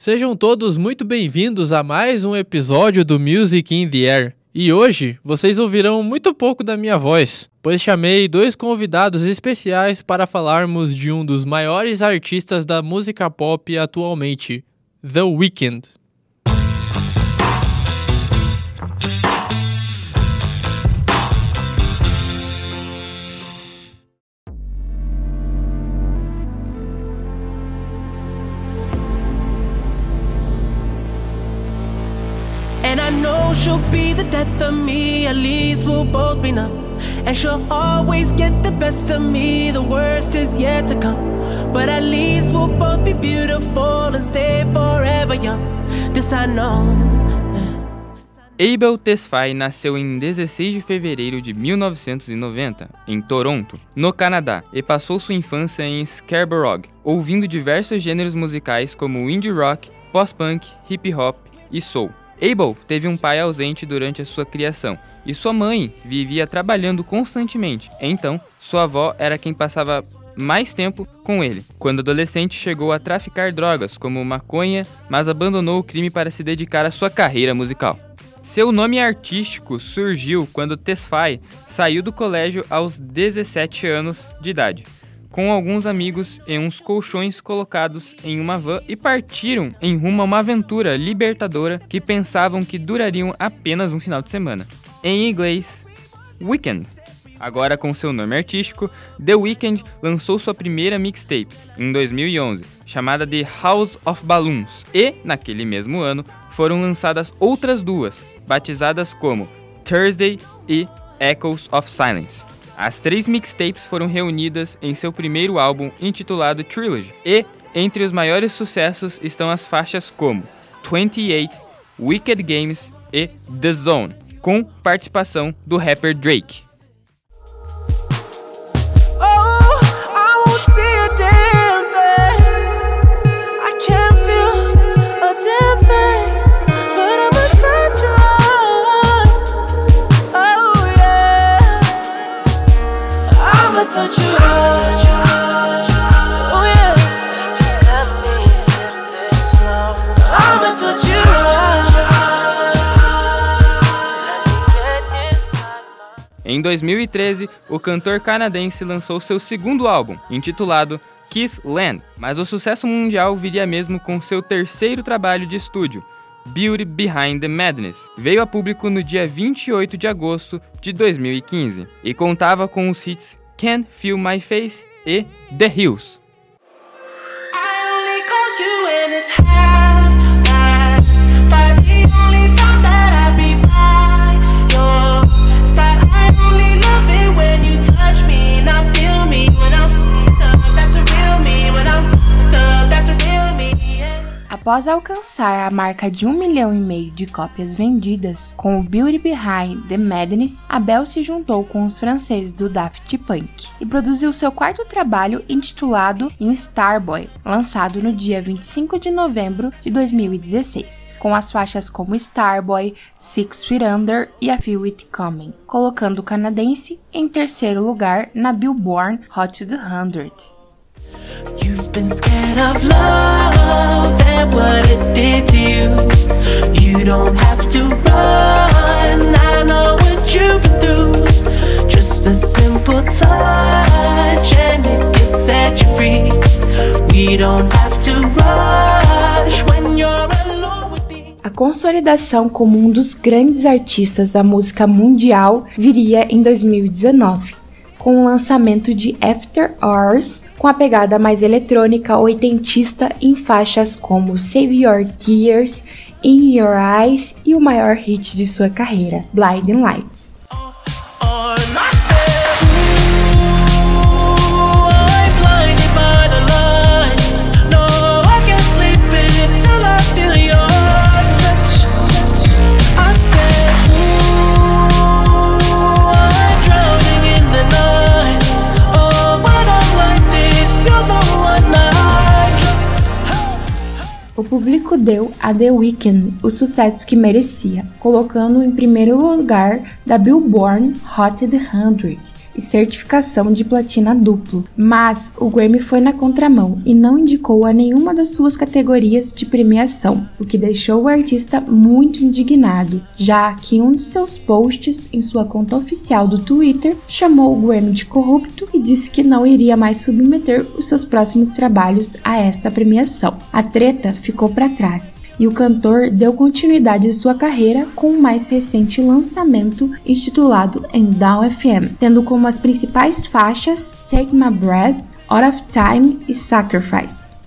Sejam todos muito bem-vindos a mais um episódio do Music in the Air. E hoje vocês ouvirão muito pouco da minha voz, pois chamei dois convidados especiais para falarmos de um dos maiores artistas da música pop atualmente, The Weeknd. Know she'll be the death of me, at least we'll both be numb. And she'll always get the best of me, the worst is yet to come. But at least we'll both be beautiful and stay forever young. This I know. Abel Tesfaye nasceu em 16 de fevereiro de 1990, em Toronto, no Canadá, e passou sua infância em Scarborough, ouvindo diversos gêneros musicais como indie rock, post-punk, hip hop e soul. Abel teve um pai ausente durante a sua criação e sua mãe vivia trabalhando constantemente, então sua avó era quem passava mais tempo com ele. Quando adolescente, chegou a traficar drogas como maconha, mas abandonou o crime para se dedicar à sua carreira musical. Seu nome artístico surgiu quando Tesfaye saiu do colégio aos 17 anos de idade, com alguns amigos em uns colchões colocados em uma van e partiram em rumo a uma aventura libertadora que pensavam que durariam apenas um final de semana. Em inglês, Weekend. Agora com seu nome artístico, The Weeknd lançou sua primeira mixtape em 2011, chamada The House of Balloons, e naquele mesmo ano foram lançadas outras duas, batizadas como Thursday e Echoes of Silence. As três mixtapes foram reunidas em seu primeiro álbum intitulado Trilogy, e entre os maiores sucessos estão as faixas como 28, Wicked Games e The Zone, com participação do rapper Drake. Em 2013, o cantor canadense lançou seu segundo álbum, intitulado Kiss Land, mas o sucesso mundial viria mesmo com seu terceiro trabalho de estúdio, Beauty Behind the Madness. Veio a público no dia 28 de agosto de 2015 e contava com os hits Can't Feel My Face e The Hills. Após alcançar a marca de um milhão e meio de cópias vendidas com o Beauty Behind the Madness, Abel se juntou com os franceses do Daft Punk e produziu seu quarto trabalho intitulado In Starboy, lançado no dia 25 de novembro de 2016, com as faixas como Starboy, Six Feet Under e A Feel It Coming, colocando o canadense em terceiro lugar na Billboard Hot 100. You've been scared of love and what it did to you. You don't have to run. I know what you've been through. Just a simple touch and it can set you free. We don't have to rush when you're consolidação como um dos grandes artistas da música mundial viria em 2019, com o lançamento de After Hours, com a pegada mais eletrônica oitentista em faixas como Save Your Tears, In Your Eyes e o maior hit de sua carreira, Blinding Lights. on. I O público deu a The Weeknd o sucesso que merecia, colocando-o em primeiro lugar da Billboard Hot 100 e certificação de platina duplo. Mas o Grammy foi na contramão e não indicou a nenhuma das suas categorias de premiação, o que deixou o artista muito indignado, já que um de seus posts em sua conta oficial do Twitter chamou o Grammy de corrupto e disse que não iria mais submeter os seus próximos trabalhos a esta premiação. A treta ficou para trás e o cantor deu continuidade à sua carreira com o mais recente lançamento intitulado em Down FM, tendo como as principais faixas Take My Breath, Out of Time e Sacrifice.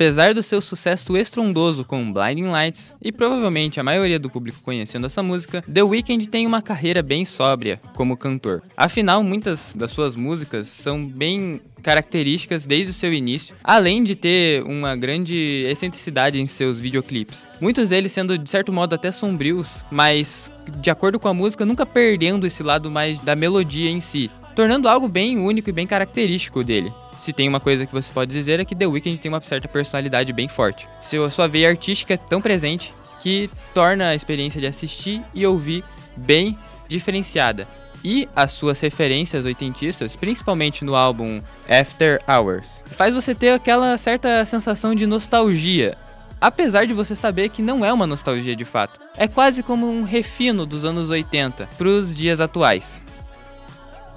Apesar do seu sucesso estrondoso com Blinding Lights e provavelmente a maioria do público conhecendo essa música, The Weeknd tem uma carreira bem sóbria como cantor. Afinal, muitas das suas músicas são bem características desde o seu início, além de ter uma grande excentricidade em seus videoclipes. Muitos deles sendo de certo modo até sombrios, mas de acordo com a música nunca perdendo esse lado mais da melodia em si, tornando algo bem único e bem característico dele. Se tem uma coisa que você pode dizer é que The Weeknd tem uma certa personalidade bem forte. Seu, sua veia artística é tão presente que torna a experiência de assistir e ouvir bem diferenciada. E as suas referências oitentistas, principalmente no álbum After Hours, faz você ter aquela certa sensação de nostalgia. Apesar de você saber que não é uma nostalgia de fato. É quase como um refino dos anos 80 para os dias atuais.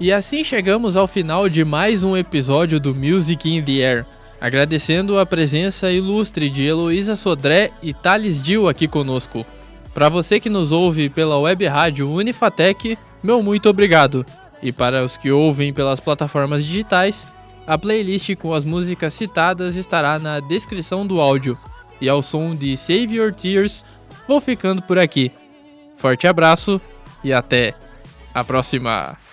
E assim chegamos ao final de mais um episódio do Music in the Air. Agradecendo a presença ilustre de Heloísa Sodré e Thales Dil aqui conosco. Para você que nos ouve pela web rádio Unifatec, meu muito obrigado. E para os que ouvem pelas plataformas digitais, a playlist com as músicas citadas estará na descrição do áudio. E ao som de Save Your Tears, vou ficando por aqui. Forte abraço e até a próxima!